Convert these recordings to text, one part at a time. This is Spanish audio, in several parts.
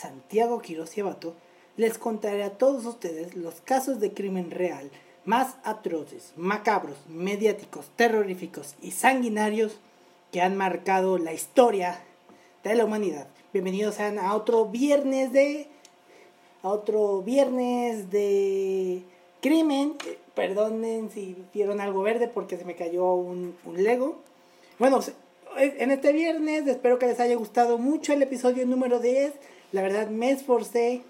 Santiago Quiroz y Abato, les contaré a todos ustedes los casos de crimen real más atroces, macabros, mediáticos, terroríficos y sanguinarios que han marcado la historia de la humanidad. Bienvenidos sean a otro viernes de a otro viernes de crimen. Perdonen si vieron algo verde porque se me cayó un, un Lego. Bueno, en este viernes espero que les haya gustado mucho el episodio número 10. La verdad me esforcé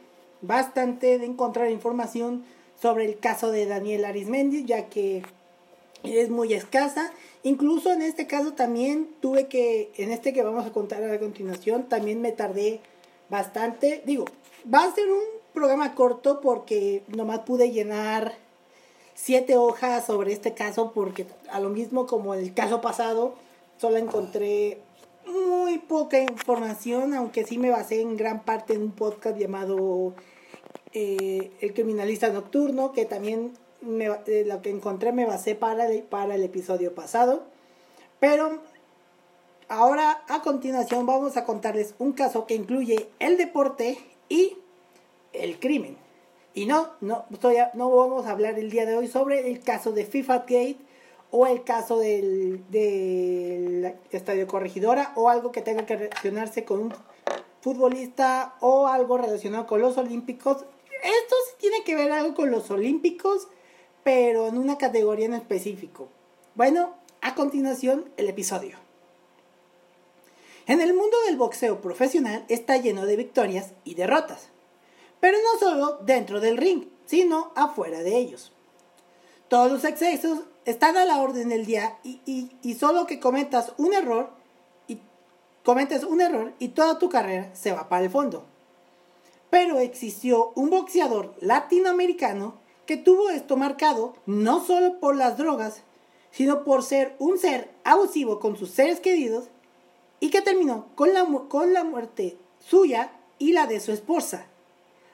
bastante de encontrar información sobre el caso de Daniel Arismendi, ya que es muy escasa. Incluso en este caso también tuve que, en este que vamos a contar a continuación, también me tardé bastante. Digo, va a ser un programa corto porque nomás pude llenar siete hojas sobre este caso porque a lo mismo como el caso pasado, solo encontré muy poca información, aunque sí me basé en gran parte en un podcast llamado eh, El Criminalista Nocturno, que también me, eh, lo que encontré me basé para el, para el episodio pasado. Pero ahora a continuación vamos a contarles un caso que incluye el deporte y el crimen. Y no, no, estoy a- no vamos a hablar el día de hoy sobre el caso de FIFA Gate o el caso del, del Estadio Corregidora o algo que tenga que relacionarse con un futbolista o algo relacionado con los Olímpicos. Esto sí tiene que ver algo con los Olímpicos, pero en una categoría en específico. Bueno, a continuación el episodio. En el mundo del boxeo profesional está lleno de victorias y derrotas, pero no solo dentro del ring, sino afuera de ellos. Todos los excesos están a la orden del día y, y- solo que cometas un error y cometes un error y toda tu carrera se va para el fondo. Pero existió un boxeador latinoamericano que tuvo esto marcado no solo por las drogas, sino por ser un ser abusivo con sus seres queridos y que terminó con la, con la muerte suya y la de su esposa.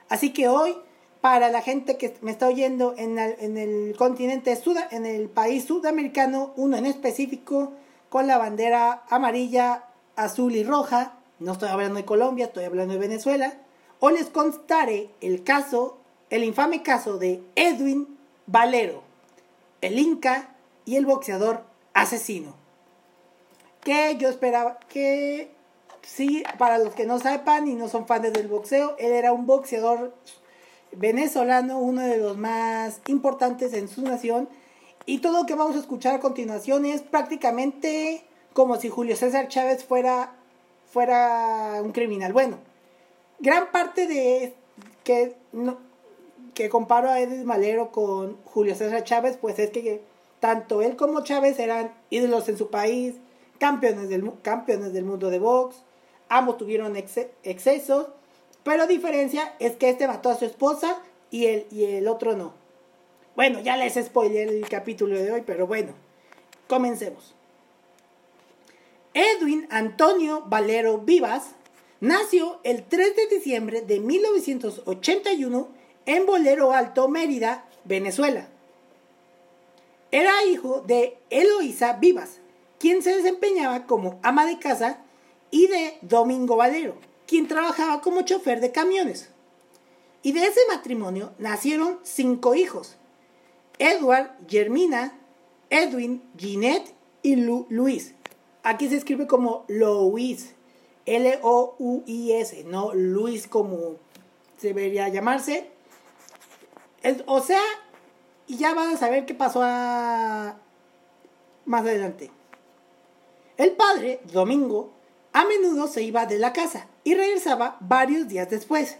Así que hoy, para la gente que me está oyendo en el, en el continente suda, en el país sudamericano, uno en específico, con la bandera amarilla, azul y roja, no estoy hablando de Colombia, estoy hablando de Venezuela, hoy les contaré el caso, el infame caso de Edwin Valero, el Inca y el boxeador asesino. Que yo esperaba que sí, para los que no sepan y no son fans del boxeo, él era un boxeador venezolano, uno de los más importantes en su nación. Y todo lo que vamos a escuchar a continuación es prácticamente como si Julio César Chávez fuera, fuera un criminal. Bueno, gran parte de que, que comparo a Edwin Valero con Julio César Chávez, pues es que tanto él como Chávez eran ídolos en su país, campeones del, campeones del mundo de box, ambos tuvieron exce- excesos, pero diferencia es que este mató a su esposa y el, y el otro no. Bueno, ya les spoilé el capítulo de hoy, pero bueno, comencemos. Edwin Antonio Valero Vivas nació el 3 de diciembre de 1981 en Bolero Alto, Mérida, Venezuela. Era hijo de Eloísa Vivas, quien se desempeñaba como ama de casa, y de Domingo Valero, quien trabajaba como chofer de camiones. Y de ese matrimonio nacieron cinco hijos: Edward, Germina, Edwin, Ginette y Lu- Luis. Aquí se escribe como Louis, L-O-U-I-S, no Luis como debería llamarse. O sea, y ya van a saber qué pasó más adelante. El padre, Domingo, a menudo se iba de la casa y regresaba varios días después.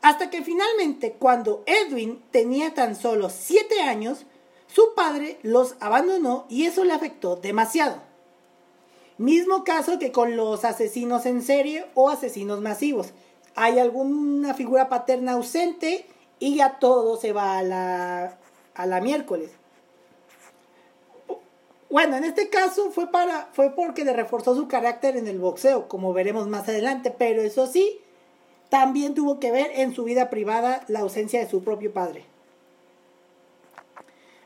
Hasta que finalmente, cuando Edwin tenía tan solo 7 años, su padre los abandonó y eso le afectó demasiado. Mismo caso que con los asesinos en serie o asesinos masivos. hay alguna figura paterna ausente y ya todo se va a la, a la miércoles. Bueno, en este caso fue, para, fue porque le reforzó su carácter en el boxeo, como veremos más adelante, pero eso sí, también tuvo que ver en su vida privada la ausencia de su propio padre.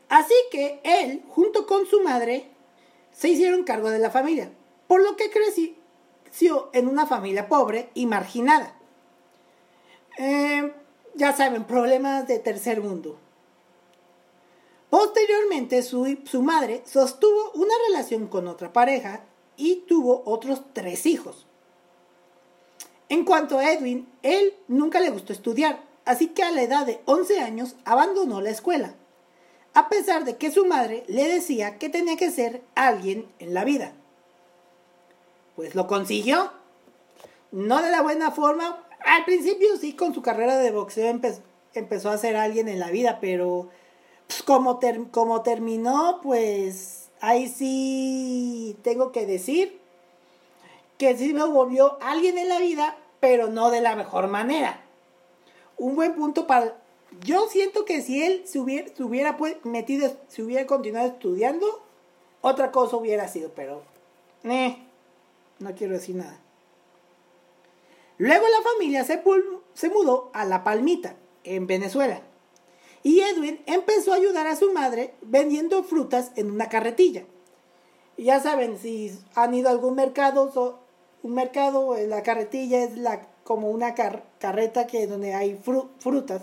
Así que él, junto con su madre, se hicieron cargo de la familia, por lo que creció en una familia pobre y marginada. Eh, ya saben, problemas de tercer mundo. Posteriormente, su, su, madre sostuvo una relación con otra pareja y tuvo otros tres hijos. En cuanto a Edwin, él nunca le gustó estudiar, así que a la edad de 11 años abandonó la escuela, a pesar de que su madre le decía que tenía que ser alguien en la vida. Pues lo consiguió. No de la buena forma. Al principio sí, con su carrera de boxeo empezó a ser alguien en la vida, pero pues, como, como terminó, pues ahí sí tengo que decir que sí me volvió alguien en la vida, pero no de la mejor manera. Un buen punto para... Yo siento que si él se hubiera, se metido, si hubiera continuado estudiando, otra cosa hubiera sido, pero... Eh, no quiero decir nada. Luego la familia se, se mudó a La Palmita, en Venezuela. Y Edwin empezó a ayudar a su madre vendiendo frutas en una carretilla. ya saben, si han ido a algún mercado, un mercado, eh, la carretilla es la, como una carreta que donde hay frutas.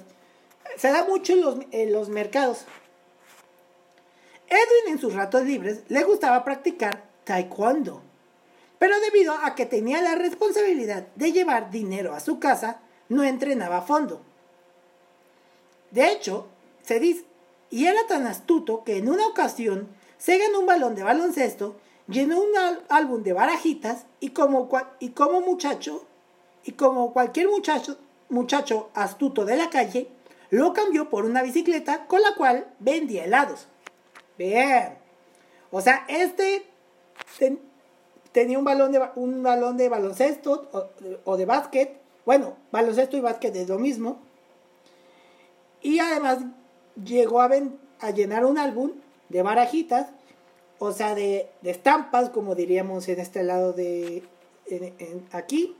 Se da mucho en los, en los mercados. Edwin en sus ratos libres le gustaba practicar taekwondo. Pero debido a que tenía la responsabilidad de llevar dinero a su casa, no entrenaba a fondo. De hecho, se dice, y era tan astuto que en una ocasión se ganó un balón de baloncesto, llenó un álbum de barajitas y como, y como muchacho, y como cualquier muchacho, muchacho astuto de la calle, lo cambió por una bicicleta con la cual vendía helados. Bien. O sea, este tenía un balón de, un balón de baloncesto o, o de básquet. Bueno, baloncesto y básquet es lo mismo. Y además llegó a, llenar un álbum de barajitas, o sea, de, estampas, como diríamos en este lado de aquí.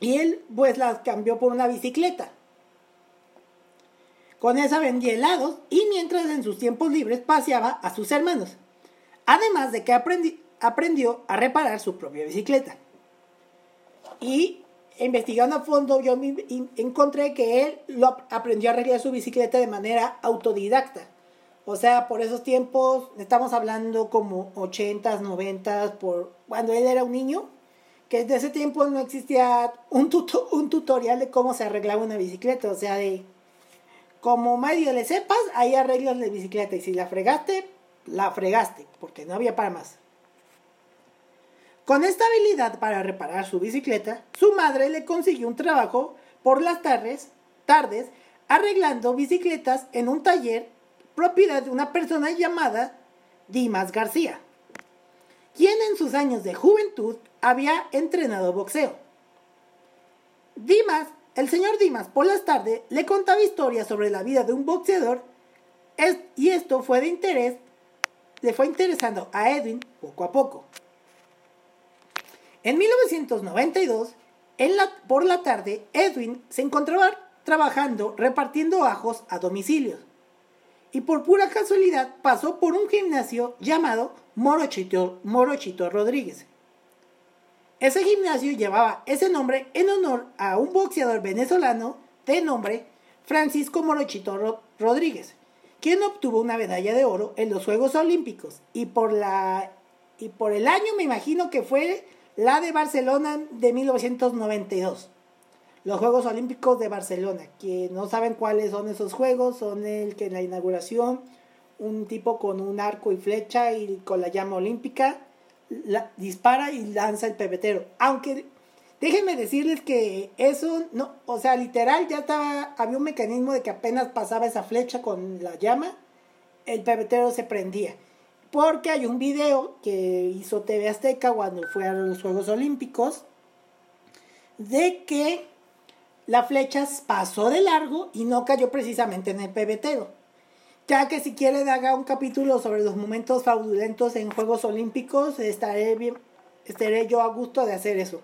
Y él pues las cambió por una bicicleta. Con esa vendía helados y mientras en sus tiempos libres paseaba a sus hermanos. Además de que aprendió a reparar su propia bicicleta. Y investigando a fondo, yo encontré que él lo aprendió a arreglar su bicicleta de manera autodidacta. O sea, por esos tiempos, estamos hablando como 80s, 90s, por cuando él era un niño, que desde ese tiempo no existía un, un tutorial de cómo se arreglaba una bicicleta. O sea, de como medio le sepas, ahí arreglas la bicicleta. Y si la fregaste, la fregaste, porque no había para más. Con esta habilidad para reparar su bicicleta, su madre le consiguió un trabajo por las tardes, tardes arreglando bicicletas en un taller propiedad de una persona llamada Dimas García, quien en sus años de juventud había entrenado boxeo. Dimas, el señor Dimas por las tardes le contaba historias sobre la vida de un boxeador y esto fue de interés, le fue interesando a Edwin poco a poco. En 1992, por la tarde, Edwin se encontraba trabajando repartiendo ajos a domicilios. Y por pura casualidad pasó por un gimnasio llamado Morochito, Rodríguez. Ese gimnasio llevaba ese nombre en honor a un boxeador venezolano de nombre Francisco Morochito Rodríguez, quien obtuvo una medalla de oro en los Juegos Olímpicos y por el año me imagino que fue la de Barcelona de 1992. Los Juegos Olímpicos de Barcelona, que no saben cuáles son esos juegos, son el que en la inauguración un tipo con un arco y flecha y con la llama olímpica dispara y lanza el pebetero. Aunque déjenme decirles que eso no, o sea, literal ya estaba, había un mecanismo de que apenas pasaba esa flecha con la llama, el pebetero se prendía. Porque hay un video que hizo TV Azteca cuando fue a los Juegos Olímpicos de que la flecha pasó de largo y no cayó precisamente en el pebetero. Ya que si quieren haga un capítulo sobre los momentos fraudulentos en Juegos Olímpicos, estaré, bien, estaré yo a gusto de hacer eso.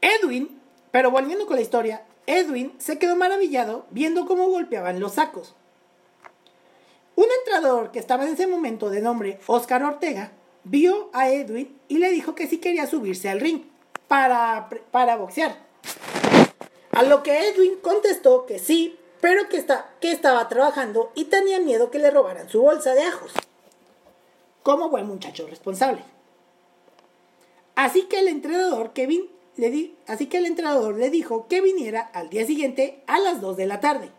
Edwin, pero volviendo con la historia, Edwin se quedó maravillado viendo cómo golpeaban los sacos. Un entrenador que estaba en ese momento de nombre Oscar Ortega vio a Edwin y le dijo que sí quería subirse al ring para, para boxear. A lo que Edwin contestó que sí, pero que, está, que estaba trabajando y tenía miedo que le robaran su bolsa de ajos. Como buen muchacho responsable. Así que el entrenador Kevin le así que el entrenador le dijo que viniera al día siguiente a las 2 de la tarde.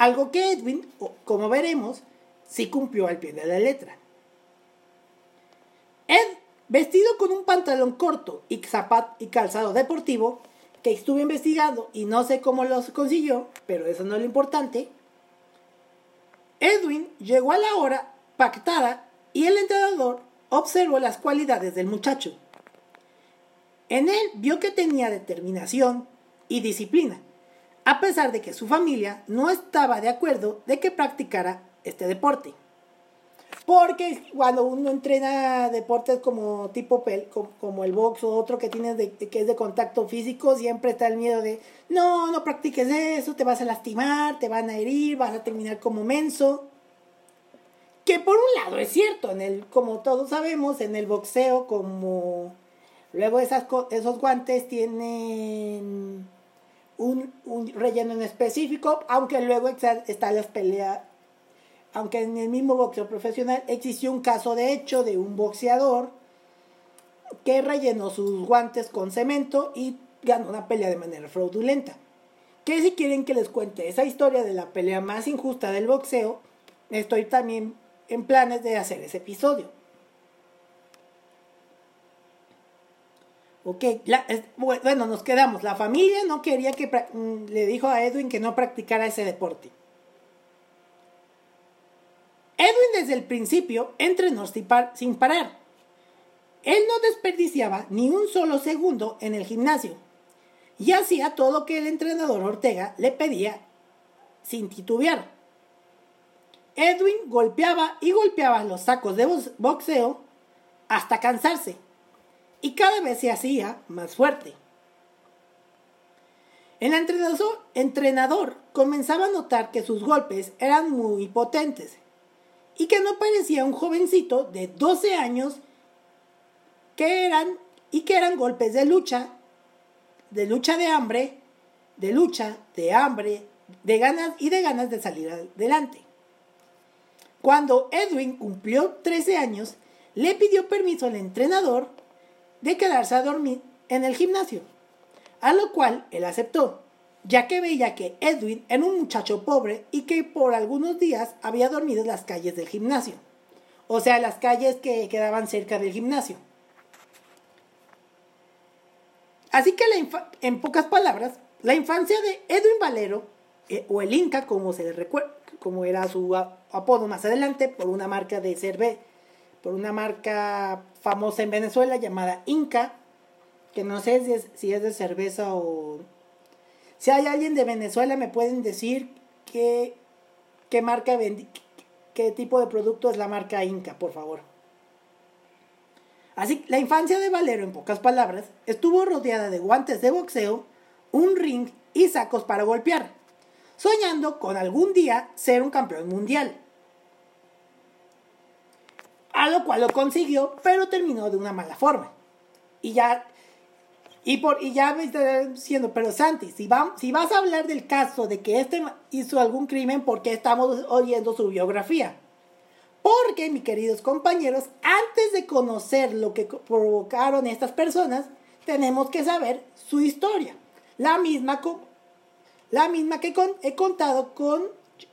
Algo que Edwin, como veremos, sí cumplió al pie de la letra. Ed, vestido con un pantalón corto y, zapat y calzado deportivo, que estuve investigando y no sé cómo los consiguió, pero eso no es lo importante, Edwin llegó a la hora pactada y el entrenador observó las cualidades del muchacho. En él vio que tenía determinación y disciplina, a pesar de que su familia no estaba de acuerdo de que practicara este deporte. Porque cuando uno entrena deportes como tipo como, el box o otro que tienes de, que es de contacto físico, siempre está el miedo de no, no practiques eso, te vas a lastimar, te van a herir, vas a terminar como menso. Que por un lado es cierto, en el, como todos sabemos, en el boxeo, como luego esos guantes tienen un, relleno en específico, aunque luego está las peleas aunque en el mismo boxeo profesional existió un caso de hecho de un boxeador que rellenó sus guantes con cemento y ganó una pelea de manera fraudulenta. Que si quieren que les cuente esa historia de la pelea más injusta del boxeo, estoy también en planes de hacer ese episodio. Ok, bueno, nos quedamos. La familia no quería que mm, le dijo a Edwin que no practicara ese deporte. Edwin desde el principio entrenó sin parar. Él no desperdiciaba ni un solo segundo en el gimnasio y hacía todo lo que el entrenador Ortega le pedía sin titubear. Edwin golpeaba y golpeaba los sacos de boxeo hasta cansarse y cada vez se hacía más fuerte. El entrenador, comenzaba a notar que sus golpes eran muy potentes y que no parecía un jovencito de 12 años que eran y que eran golpes de lucha, de lucha de hambre, de lucha, de hambre, de ganas y de ganas de salir adelante. Cuando Edwin cumplió 13 años, le pidió permiso al entrenador de quedarse a dormir en el gimnasio, a lo cual él aceptó ya que veía que Edwin era un muchacho pobre y que por algunos días había dormido en las calles del gimnasio, o sea, las calles que quedaban cerca del gimnasio. Así que en pocas palabras, la infancia de Edwin Valero, eh, o el Inca, como se le como era su apodo más adelante, por una marca de cerve, por una marca famosa en Venezuela llamada Inca, que no sé si es de cerveza o si hay alguien de Venezuela, me pueden decir qué, qué marca qué tipo de producto es la marca Inca, por favor. Así, la infancia de Valero, en pocas palabras, estuvo rodeada de guantes de boxeo, un ring y sacos para golpear, soñando con algún día ser un campeón mundial. A lo cual lo consiguió, pero terminó de una mala forma. Y ya y, por, y ya me está diciendo, pero Santi, si, si vas a hablar del caso de que este hizo algún crimen, ¿por qué estamos oyendo su biografía? Porque, mis queridos compañeros, antes de conocer lo que provocaron estas personas, tenemos que saber su historia. La misma, la misma que he contado con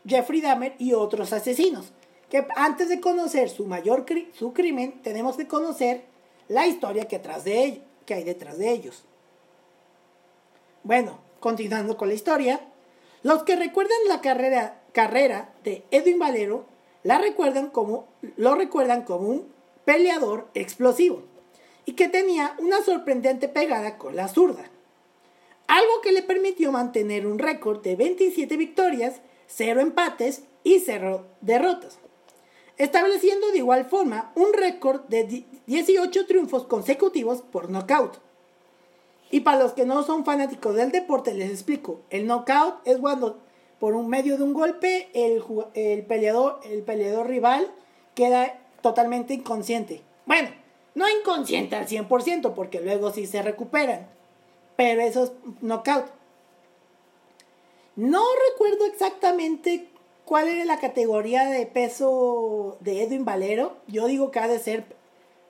Jeffrey Dahmer y otros asesinos. Que antes de conocer su mayor su crimen, tenemos que conocer la historia que, tras de que hay detrás de ellos. Bueno, continuando con la historia, los que recuerdan la carrera, carrera de Edwin Valero la recuerdan como, lo recuerdan como un peleador explosivo y que tenía una sorprendente pegada con la zurda. algo que le permitió mantener un récord de 27 victorias, 0 empates y 0 derrotas, estableciendo de igual forma un récord de 18 triunfos consecutivos por knockout. Y para los que no son fanáticos del deporte, les explico. El knockout es cuando por un medio de un golpe el, el, peleador, el peleador rival queda totalmente inconsciente. Bueno, no inconsciente al 100% porque luego sí se recuperan. Pero eso es knockout. No recuerdo exactamente cuál era la categoría de peso de Edwin Valero. Yo digo que ha de ser,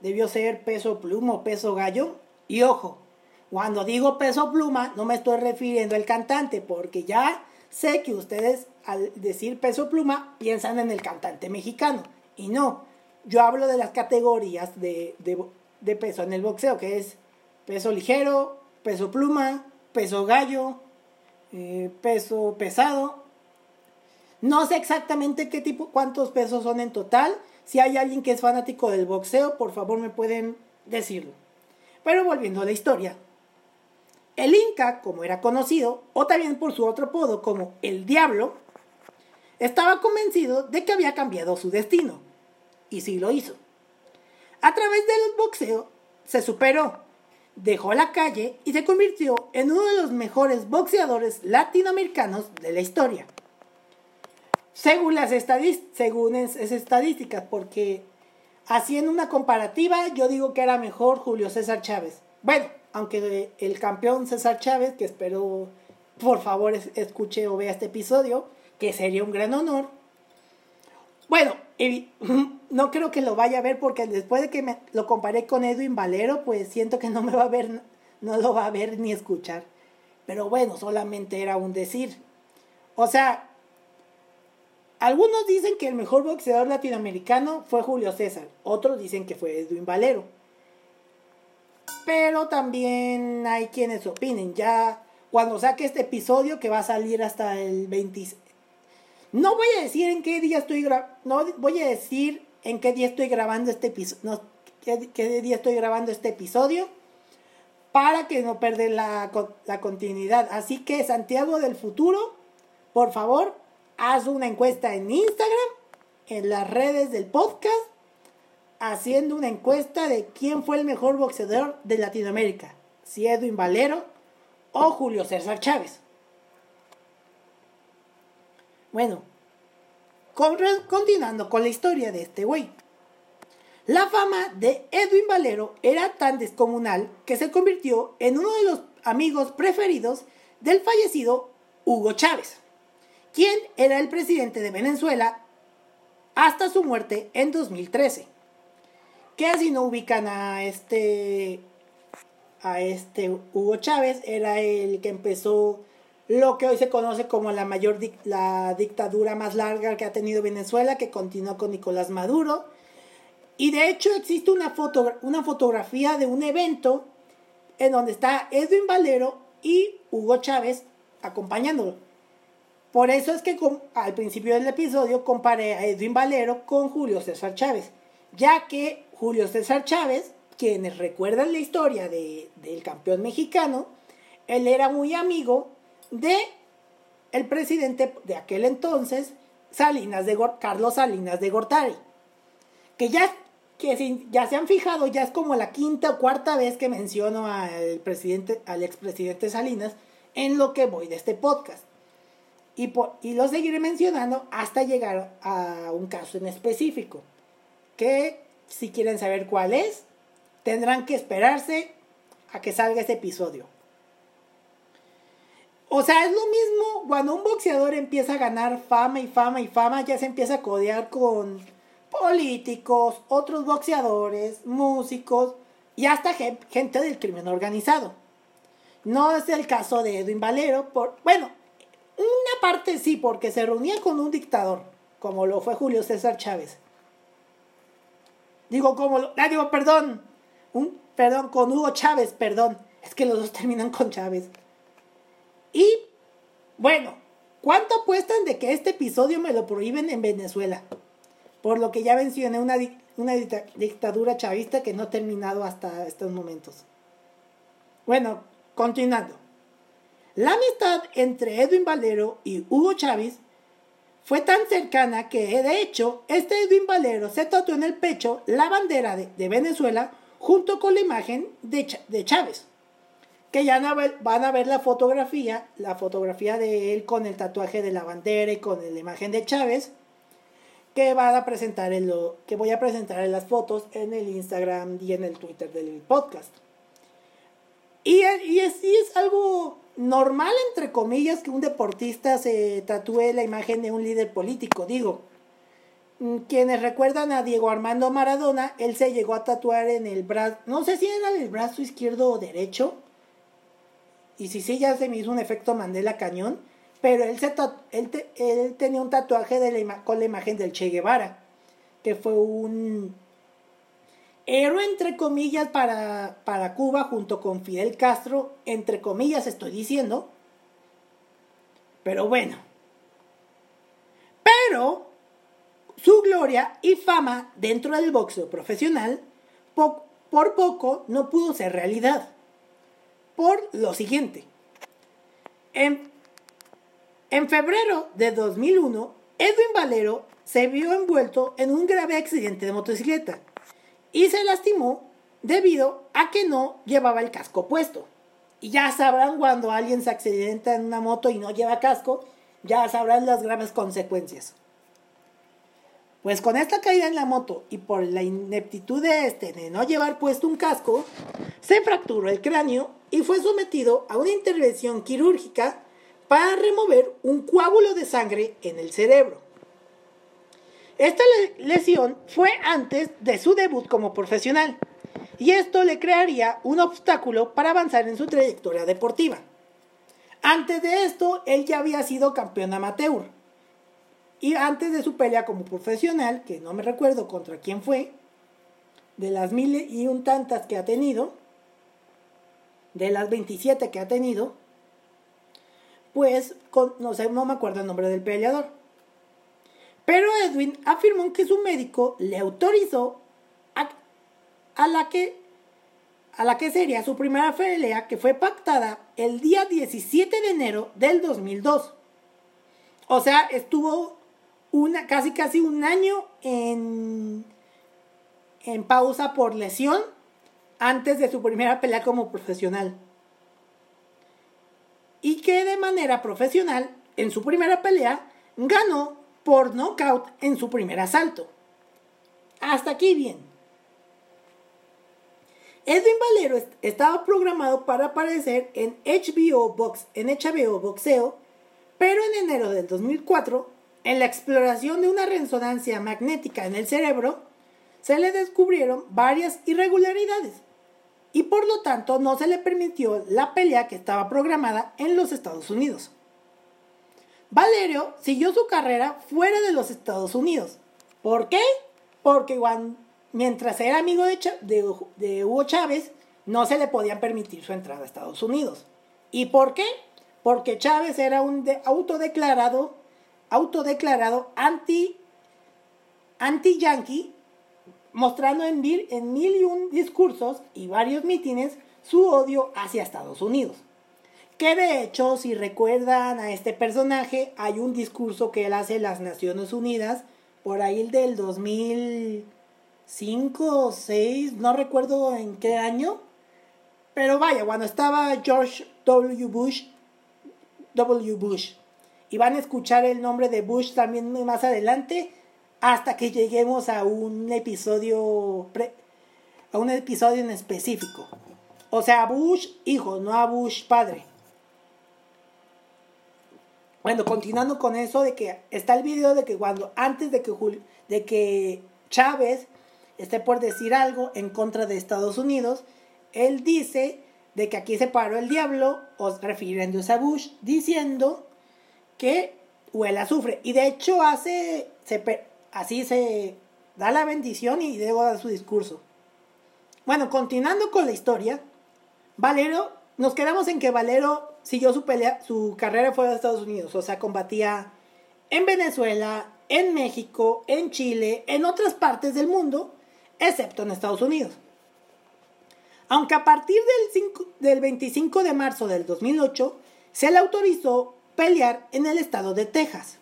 debió ser peso pluma o peso gallo. Y ojo, cuando digo peso pluma, no me estoy refiriendo al cantante, porque ya sé que ustedes al decir peso pluma piensan en el cantante mexicano. Y no, yo hablo de las categorías de, peso en el boxeo, que es peso ligero, peso pluma, peso gallo, eh, peso pesado. No sé exactamente qué tipo, cuántos pesos son en total. Si hay alguien que es fanático del boxeo, por favor me pueden decirlo. Pero volviendo a la historia. El Inca, como era conocido, o también por su otro apodo como el Diablo, estaba convencido de que había cambiado su destino. Y sí lo hizo. A través del boxeo se superó, dejó la calle y se convirtió en uno de los mejores boxeadores latinoamericanos de la historia. Según las según esas estadísticas, porque haciendo una comparativa, yo digo que era mejor Julio César Chávez. Bueno, aunque el campeón César Chávez, que espero por favor escuche o vea este episodio, que sería un gran honor. Bueno, no creo que lo vaya a ver porque después de que me lo comparé con Edwin Valero, pues siento que no me va a ver, no lo va a ver ni escuchar. Pero bueno, solamente era un decir. O sea, algunos dicen que el mejor boxeador latinoamericano fue Julio César, otros dicen que fue Edwin Valero pero también hay quienes opinen. Ya cuando saque este episodio que va a salir hasta el 26. No voy a decir en qué día estoy no voy a decir en qué día estoy grabando este episodio, qué, día estoy grabando este episodio para que no perder la continuidad. Así que Santiago del futuro, por favor, haz una encuesta en Instagram, en las redes del podcast haciendo una encuesta de quién fue el mejor boxeador de Latinoamérica, si Edwin Valero o Julio César Chávez. Bueno, continuando con la historia de este güey. La fama de Edwin Valero era tan descomunal que se convirtió en uno de los amigos preferidos del fallecido Hugo Chávez, quien era el presidente de Venezuela hasta su muerte en 2013 que si no ubican a este a este Hugo Chávez, era el que empezó lo que hoy se conoce como la mayor la dictadura más larga que ha tenido Venezuela, que continuó con Nicolás Maduro. Y de hecho existe una, foto, una fotografía de un evento en donde está Edwin Valero y Hugo Chávez acompañándolo. Por eso es que al principio del episodio comparé a Edwin Valero con Julio César Chávez, ya que Julio César Chávez, quienes recuerdan la historia de, del campeón mexicano, él era muy amigo de el presidente de aquel entonces, Salinas de Carlos Salinas de Gortari, que ya que ya se han fijado, ya es como la quinta o cuarta vez que menciono al presidente, al expresidente Salinas en lo que voy de este podcast. Y, lo seguiré mencionando hasta llegar a un caso en específico, que si quieren saber cuál es, tendrán que esperarse a que salga ese episodio. O sea, es lo mismo cuando un boxeador empieza a ganar fama y fama y fama, ya se empieza a codear con políticos, otros boxeadores, músicos y hasta gente del crimen organizado. No es el caso de Edwin Valero, por, bueno, una parte sí, porque se reunía con un dictador, como lo fue Julio César Chávez. Digo, como, ah, digo, perdón, un, perdón, con Hugo Chávez, perdón. Es que los dos terminan con Chávez. Y, bueno, ¿cuánto apuestan de que este episodio me lo prohíben en Venezuela? Por lo que ya mencioné una, una dictadura chavista que no ha terminado hasta estos momentos. Bueno, continuando. La amistad entre Edwin Valero y Hugo Chávez fue tan cercana que, de hecho, este Edwin Valero se tatuó en el pecho la bandera de, Venezuela junto con la imagen de, Chávez. Que ya van a ver la fotografía, la fotografía de él con el tatuaje de la bandera y con la imagen de Chávez que voy a presentar en las fotos en el Instagram y en el Twitter del podcast. Y, y es algo normal, entre comillas, que un deportista se tatúe la imagen de un líder político. Digo, mm, quienes recuerdan a Diego Armando Maradona, él se llegó a tatuar en el brazo, no sé si era el brazo izquierdo o derecho, y si sí, ya se me hizo un efecto Mandela cañón, pero él, se él, tenía un tatuaje de con la imagen del Che Guevara, que fue un héroe entre comillas para, para Cuba junto con Fidel Castro, entre comillas estoy diciendo. Pero bueno. Pero su gloria y fama dentro del boxeo profesional por poco no pudo ser realidad. Por lo siguiente. En, en febrero de 2001, Edwin Valero se vio envuelto en un grave accidente de motocicleta y se lastimó debido a que no llevaba el casco puesto. Y ya sabrán cuando alguien se accidenta en una moto y no lleva casco, ya sabrán las graves consecuencias. Pues con esta caída en la moto y por la ineptitud de este de no llevar puesto un casco, se fracturó el cráneo y fue sometido a una intervención quirúrgica para remover un coágulo de sangre en el cerebro. Esta lesión fue antes de su debut como profesional y esto le crearía un obstáculo para avanzar en su trayectoria deportiva. Antes de esto, él ya había sido campeón amateur. Y antes de su pelea como profesional, que no me recuerdo contra quién fue, de las mil y un tantas que ha tenido, de las 27 que ha tenido, pues no sé, no me acuerdo el nombre del peleador. Pero Edwin afirmó que su médico le autorizó a, la que a la que sería su primera pelea que fue pactada el día 17 de enero del 2002. O sea, estuvo una, casi casi un año en, en pausa por lesión antes de su primera pelea como profesional. Y que de manera profesional, en su primera pelea, ganó por knockout en su primer asalto. Hasta aquí bien. Edwin Valero estaba programado para aparecer en HBO, Box, en HBO Boxeo, pero en enero del 2004, en la exploración de una resonancia magnética en el cerebro, se le descubrieron varias irregularidades y por lo tanto no se le permitió la pelea que estaba programada en los Estados Unidos. Valerio siguió su carrera fuera de los Estados Unidos. ¿Por qué? Porque mientras era amigo de, Hugo Chávez, no se le podía permitir su entrada a Estados Unidos. ¿Y por qué? Porque Chávez era un autodeclarado, autodeclarado anti, anti-yankee, mostrando en mil, en mil y un discursos y varios mítines su odio hacia Estados Unidos. Que de hecho, si recuerdan a este personaje, hay un discurso que él hace en las Naciones Unidas, por ahí el del 2005 o 6, no recuerdo en qué año, pero vaya, cuando estaba George W. Bush, W. Bush, y van a escuchar el nombre de Bush también más adelante, hasta que lleguemos a un episodio, a un episodio en específico. O sea, Bush hijo, no a Bush padre. Bueno, continuando con eso de que está el video de que cuando antes de que de que Chávez esté por decir algo en contra de Estados Unidos, él dice de que aquí se paró el diablo, o refiriéndose a Bush, diciendo que huele azufre. Y de hecho hace, así se da la bendición y luego da su discurso. Bueno, continuando con la historia, Valero, nos quedamos en que Valero siguió su pelea, su carrera fuera de Estados Unidos, o sea, combatía en Venezuela, en México, en Chile, en otras partes del mundo, excepto en Estados Unidos. Aunque a partir del, del 25 de marzo del 2008 se le autorizó pelear en el estado de Texas,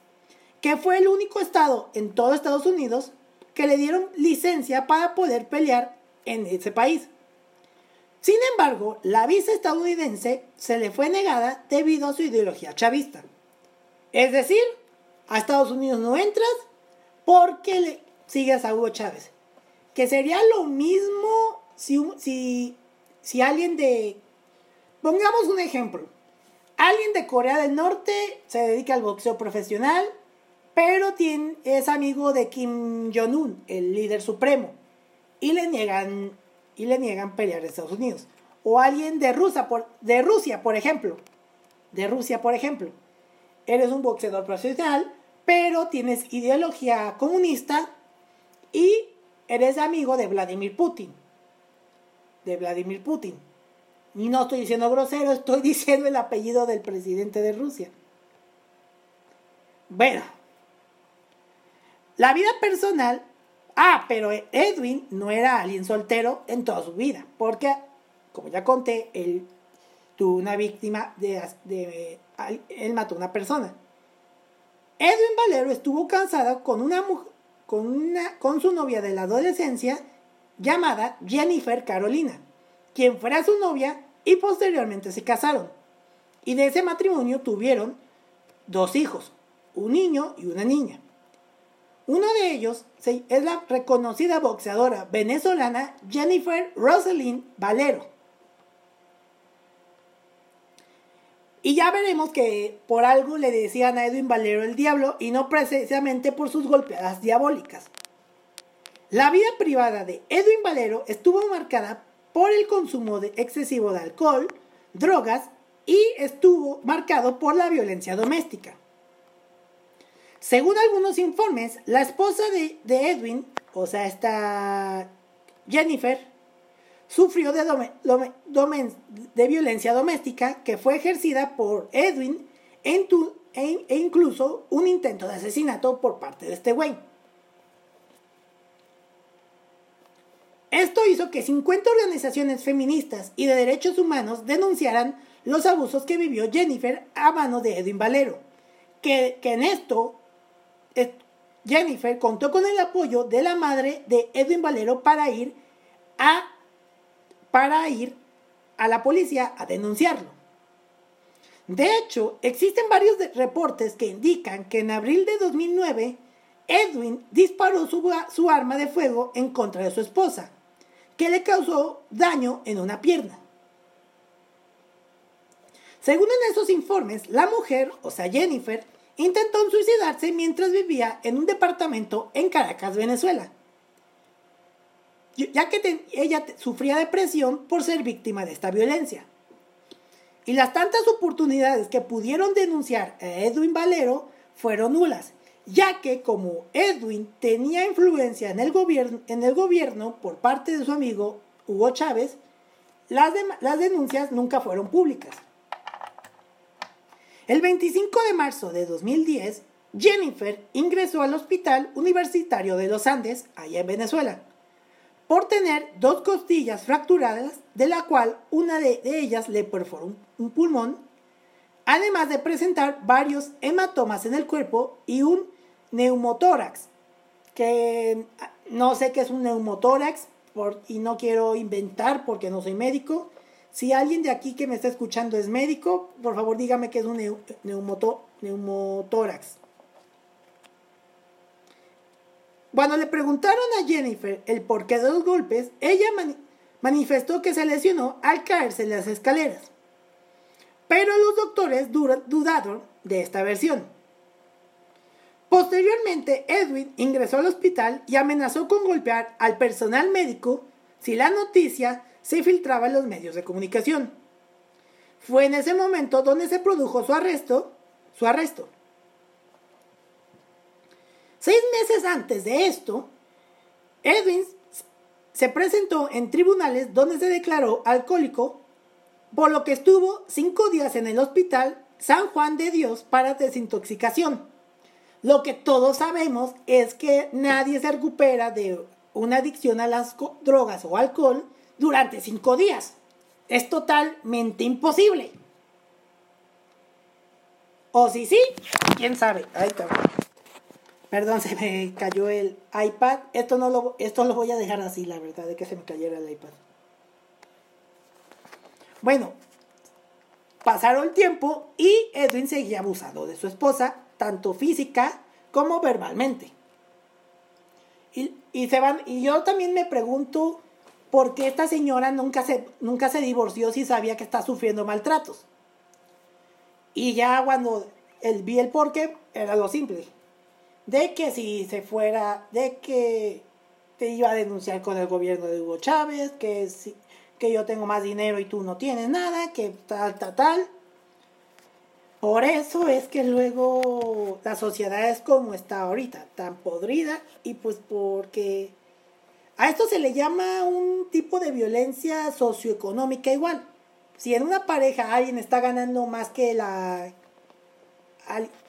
que fue el único estado en todo Estados Unidos que le dieron licencia para poder pelear en ese país. Sin embargo, la visa estadounidense se le fue negada debido a su ideología chavista. Es decir, a Estados Unidos no entras porque le sigues a Hugo Chávez. Que sería lo mismo si, si, si alguien de... Pongamos un ejemplo. Alguien de Corea del Norte se dedica al boxeo profesional, pero tiene, es amigo de Kim Jong-un, el líder supremo, y le niegan y le niegan pelear a Estados Unidos. O alguien de Rusia, por, de Rusia, por ejemplo. De Rusia, por ejemplo. Eres un boxeador profesional, pero tienes ideología comunista y eres amigo de Vladimir Putin. De Vladimir Putin. Y no estoy diciendo grosero, estoy diciendo el apellido del presidente de Rusia. Bueno, la vida personal Ah, pero Edwin no era alguien soltero en toda su vida, porque, como ya conté, él tuvo una víctima de, él mató a una persona. Edwin Valero estuvo casado con una con una con su novia de la adolescencia llamada Jennifer Carolina, quien fuera su novia y posteriormente se casaron. Y de ese matrimonio tuvieron dos hijos, un niño y una niña. Uno de ellos es la reconocida boxeadora venezolana Jennifer Rosalind Valero. Y ya veremos que por algo le decían a Edwin Valero el diablo y no precisamente por sus golpeadas diabólicas. La vida privada de Edwin Valero estuvo marcada por el consumo excesivo de alcohol, drogas y estuvo marcado por la violencia doméstica. Según algunos informes, la esposa de, Edwin, o sea, esta Jennifer, sufrió de, violencia doméstica que fue ejercida por Edwin e, e, incluso un intento de asesinato por parte de este güey. Esto hizo que 50 organizaciones feministas y de derechos humanos denunciaran los abusos que vivió Jennifer a mano de Edwin Valero, que, que en esto Jennifer contó con el apoyo de la madre de Edwin Valero para ir a, para ir a la policía a denunciarlo. De hecho, existen varios reportes que indican que en abril de 2009 Edwin disparó su, su arma de fuego en contra de su esposa, que le causó daño en una pierna. Según en esos informes, la mujer, o sea Jennifer, intentó suicidarse mientras vivía en un departamento en Caracas, Venezuela, ya que ella sufría depresión por ser víctima de esta violencia. Y las tantas oportunidades que pudieron denunciar a Edwin Valero fueron nulas, ya que como Edwin tenía influencia en el gobierno, en el gobierno por parte de su amigo Hugo Chávez, las, las denuncias nunca fueron públicas. El 25 de marzo de 2010, Jennifer ingresó al Hospital Universitario de los Andes, allá en Venezuela, por tener dos costillas fracturadas, de la cual una de ellas le perforó un pulmón, además de presentar varios hematomas en el cuerpo y un neumotórax, que no sé qué es un neumotórax y no quiero inventar porque no soy médico, si alguien de aquí que me está escuchando es médico, por favor dígame que es un neumotórax. Cuando le preguntaron a Jennifer el porqué de los golpes, ella manifestó que se lesionó al caerse en las escaleras. Pero los doctores dudaron de esta versión. Posteriormente, Edwin ingresó al hospital y amenazó con golpear al personal médico si la noticia se filtraba en los medios de comunicación. Fue en ese momento donde se produjo su arresto, su arresto. Seis meses antes de esto, Edwin se presentó en tribunales donde se declaró alcohólico, por lo que estuvo cinco días en el hospital San Juan de Dios para desintoxicación. Lo que todos sabemos es que nadie se recupera de una adicción a las drogas o alcohol durante cinco días. Es totalmente imposible. O si sí, quién sabe. Ahí está. Perdón, se me cayó el iPad. Esto no lo, esto lo voy a dejar así, la verdad, de que se me cayera el iPad. Bueno, pasaron el tiempo y Edwin seguía abusando de su esposa, tanto física como verbalmente. Y, y, se van, y yo también me pregunto por qué esta señora nunca se, nunca se divorció si sabía que está sufriendo maltratos. Y ya cuando el, vi el porqué, era lo simple. De que si se fuera, de que te iba a denunciar con el gobierno de Hugo Chávez, que, si, que yo tengo más dinero y tú no tienes nada, que tal, tal, tal. Por eso es que luego la sociedad es como está ahorita, tan podrida, y pues porque a esto se le llama un tipo de violencia socioeconómica igual si en una pareja alguien está ganando más que la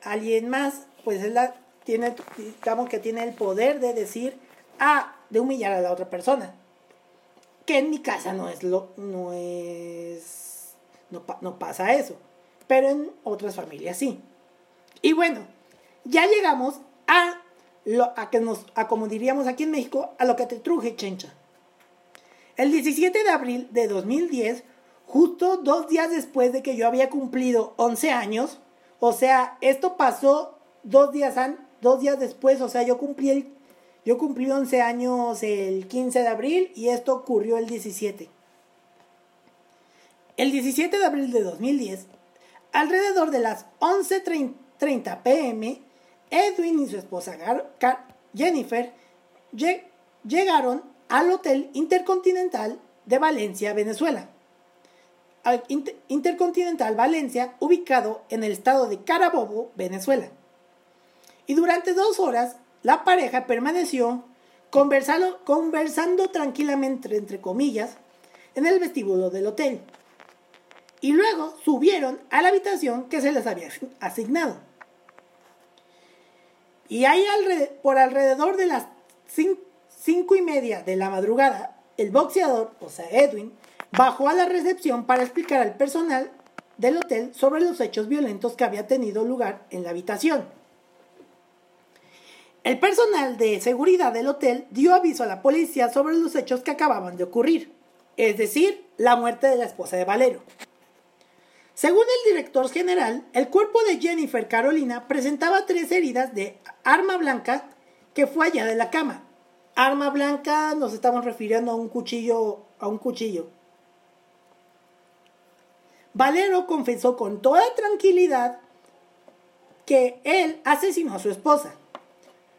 alguien más, pues él la tiene, digamos que tiene el poder de decir, ah, de humillar a la otra persona. Que en mi casa no es lo, no es, no, no pasa eso. Pero en otras familias sí. Y bueno, ya llegamos a lo, a que nos, a como diríamos aquí en México, a lo que te truje, chencha. El 17 de abril de 2010 justo dos días después de que yo había cumplido 11 años. O sea, esto pasó dos días, dos días después. O sea, yo cumplí, el, yo cumplí 11 años el 15 de abril y esto ocurrió el 17. El 17 de abril de 2010, alrededor de las 11.30 pm, Edwin y su esposa Jennifer llegaron al Hotel Intercontinental de Valencia, Venezuela. Intercontinental Valencia, ubicado en el estado de Carabobo, Venezuela. Y durante dos horas, la pareja permaneció conversando, tranquilamente, entre comillas, en el vestíbulo del hotel. Y luego subieron a la habitación que se les había asignado. Y ahí por alrededor de las cinco y media de la madrugada, el boxeador, o sea, Edwin, bajó a la recepción para explicar al personal del hotel sobre los hechos violentos que había tenido lugar en la habitación. El personal de seguridad del hotel dio aviso a la policía sobre los hechos que acababan de ocurrir, es decir, la muerte de la esposa de Valero. Según el director general, el cuerpo de Jennifer Carolina presentaba tres heridas de arma blanca que fue allá de la cama. Arma blanca nos estamos refiriendo a un cuchillo, a un cuchillo. Valero confesó con toda tranquilidad que él asesinó a su esposa,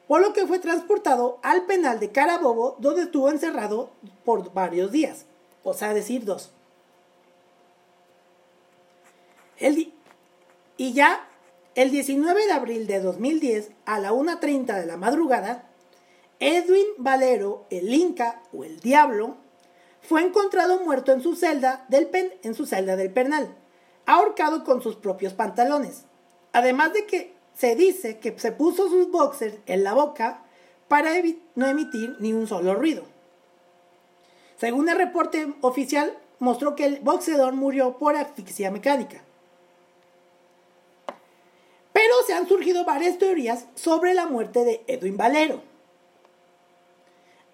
por lo que fue transportado al penal de Carabobo, donde estuvo encerrado por varios días, o sea, decir dos. Y ya el 19 de abril de 2010, a la 1.30 de la madrugada, Edwin Valero, el Inca o el Diablo, fue encontrado muerto en su celda del, en su celda del Pernal, ahorcado con sus propios pantalones. Además de que se dice que se puso sus boxers en la boca para no emitir ni un solo ruido. Según el reporte oficial, mostró que el boxeador murió por asfixia mecánica. Pero se han surgido varias teorías sobre la muerte de Edwin Valero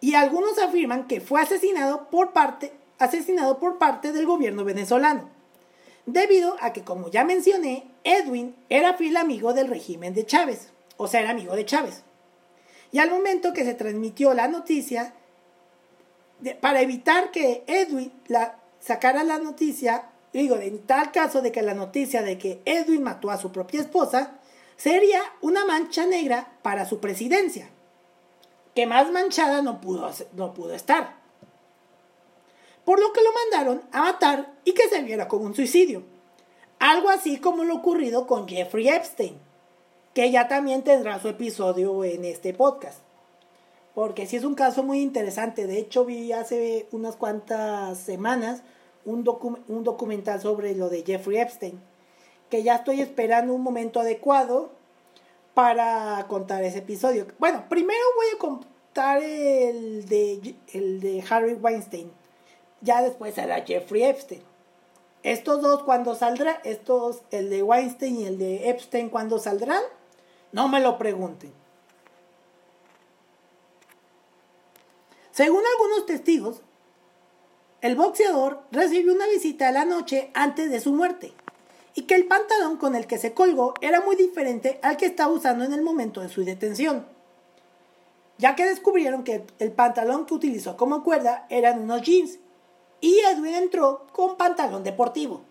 y algunos afirman que fue asesinado por parte, asesinado por parte del gobierno venezolano, debido a que, como ya mencioné, Edwin era fiel amigo del régimen de Chávez, o sea, era amigo de Chávez. Y al momento que se transmitió la noticia, para evitar que Edwin la, sacara la noticia, digo, en tal caso de que la noticia de que Edwin mató a su propia esposa, sería una mancha negra para su presidencia que más manchada no pudo, no pudo estar. Por lo que lo mandaron a matar y que se viera como un suicidio. Algo así como lo ocurrido con Jeffrey Epstein, que ya también tendrá su episodio en este podcast. Porque sí es un caso muy interesante. De hecho, vi hace unas cuantas semanas un, un documental sobre lo de Jeffrey Epstein. Que ya estoy esperando un momento adecuado para contar ese episodio. Bueno, primero voy a contar el de, el de Harry Weinstein. Ya después será Jeffrey Epstein. Estos dos cuando saldrán, estos, el de Weinstein y el de Epstein cuando saldrán, no me lo pregunten. Según algunos testigos, el boxeador recibió una visita a la noche antes de su muerte y que el pantalón con el que se colgó era muy diferente al que estaba usando en el momento de su detención, ya que descubrieron que el pantalón que utilizó como cuerda eran unos jeans y Edwin entró con pantalón deportivo.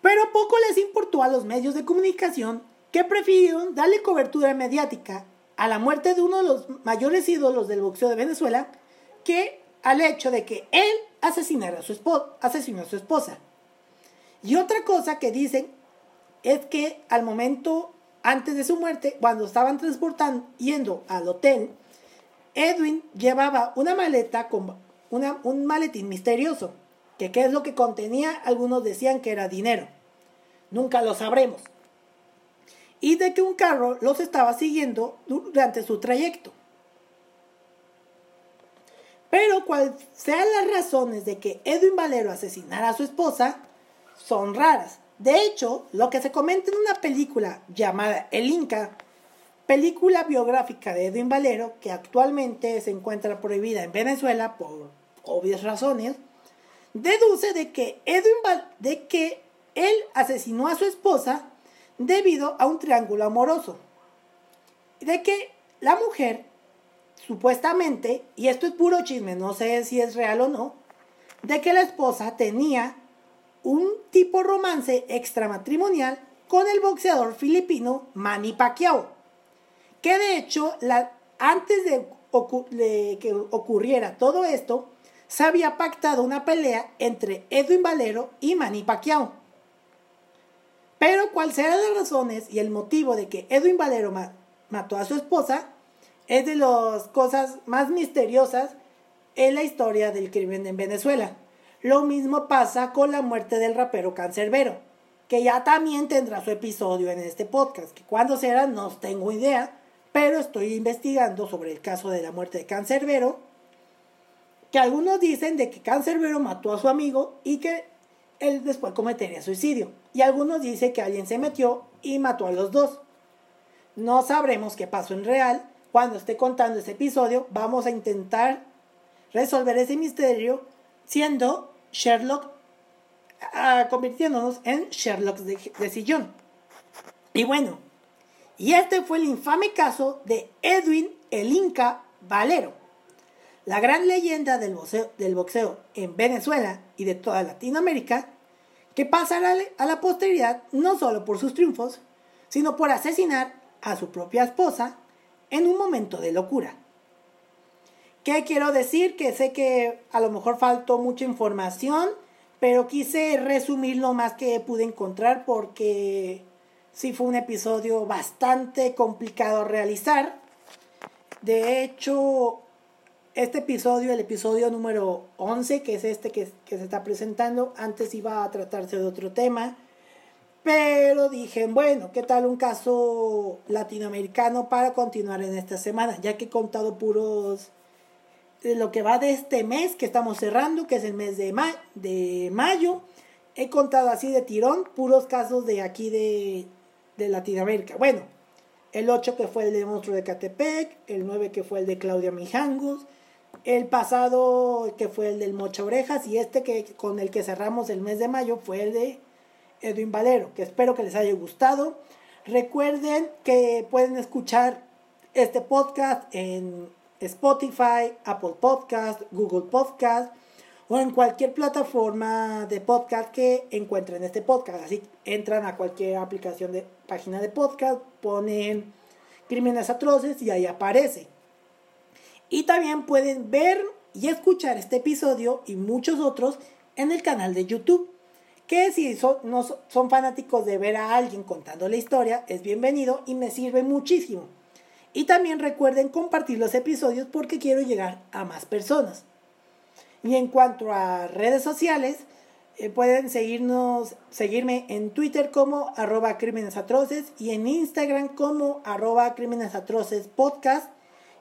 Pero poco les importó a los medios de comunicación que prefirieron darle cobertura mediática a la muerte de uno de los mayores ídolos del boxeo de Venezuela que al hecho de que él asesinara a su asesinó a su esposa. Y otra cosa que dicen es que al momento antes de su muerte, cuando estaban transportando, yendo al hotel, Edwin llevaba una maleta con un maletín misterioso, que qué es lo que contenía, algunos decían que era dinero. Nunca lo sabremos. Y de que un carro los estaba siguiendo durante su trayecto. Pero cual sean las razones de que Edwin Valero asesinara a su esposa, son raras. De hecho, lo que se comenta en una película llamada El Inca, película biográfica de Edwin Valero, que actualmente se encuentra prohibida en Venezuela por obvias razones, deduce de que Edwin de que él asesinó a su esposa debido a un triángulo amoroso. De que la mujer, supuestamente, y esto es puro chisme, no sé si es real o no, de que la esposa tenía un tipo romance extramatrimonial con el boxeador filipino Manny Pacquiao, que de hecho la, antes de, que ocurriera todo esto, se había pactado una pelea entre Edwin Valero y Manny Pacquiao. Pero cuál sean las razones y el motivo de que Edwin Valero mató a su esposa, es de las cosas más misteriosas en la historia del crimen en Venezuela. Lo mismo pasa con la muerte del rapero Cancerbero, que ya también tendrá su episodio en este podcast, que cuando será no tengo idea, pero estoy investigando sobre el caso de la muerte de Cancerbero, que algunos dicen de que Cancerbero mató a su amigo y que él después cometería suicidio, y algunos dicen que alguien se metió y mató a los dos. No sabremos qué pasó en real. Cuando esté contando ese episodio, vamos a intentar resolver ese misterio siendo Sherlock, convirtiéndonos en Sherlock de, sillón. Y bueno, y este fue el infame caso de Edwin el Inca Valero, la gran leyenda del boxeo, del boxeo en Venezuela y de toda Latinoamérica, que pasará a la posteridad no solo por sus triunfos, sino por asesinar a su propia esposa en un momento de locura. ¿Qué quiero decir? Que sé que a lo mejor faltó mucha información, pero quise resumir lo más que pude encontrar porque sí fue un episodio bastante complicado realizar. De hecho, este episodio, el episodio número 11, que es este que, que, se está presentando, antes iba a tratarse de otro tema, pero dije, bueno, ¿qué tal un caso latinoamericano para continuar en esta semana? Ya que he contado puros de lo que va de este mes que estamos cerrando, que es el mes de, de mayo. He contado así de tirón puros casos de aquí de, de Latinoamérica. Bueno, el 8 que fue el de Monstruo de Catepec, el 9 que fue el de Claudia Mijangos, el pasado que fue el del Mocha Orejas y este que con el que cerramos el mes de mayo fue el de Edwin Valero, que espero que les haya gustado. Recuerden que pueden escuchar este podcast en Spotify, Apple Podcast, Google Podcast o en cualquier plataforma de podcast que encuentren este podcast. Así entran a cualquier aplicación de página de podcast, ponen crímenes atroces y ahí aparece. Y también pueden ver y escuchar este episodio y muchos otros en el canal de YouTube. Que si no son fanáticos de ver a alguien contando la historia, es bienvenido y me sirve muchísimo. Y también recuerden compartir los episodios porque quiero llegar a más personas. Y en cuanto a redes sociales, eh, pueden seguirnos, seguirme en Twitter como arroba crímenes atroces y en Instagram como arroba crímenes atroces podcast.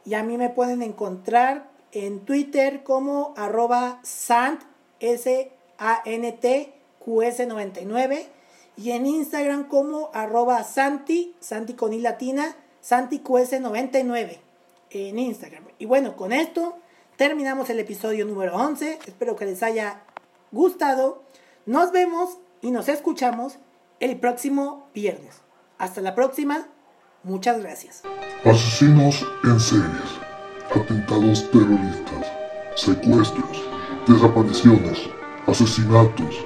Y a mí me pueden encontrar en Twitter como arroba sant, S SantiQS99 y en Instagram como arroba Santi, Santi con I latina, SantiQS99 en Instagram. Y bueno, con esto terminamos el episodio número 11. Espero que les haya gustado. Nos vemos y nos escuchamos el próximo viernes. Hasta la próxima. Muchas gracias. Asesinos en series, atentados terroristas, secuestros, desapariciones, asesinatos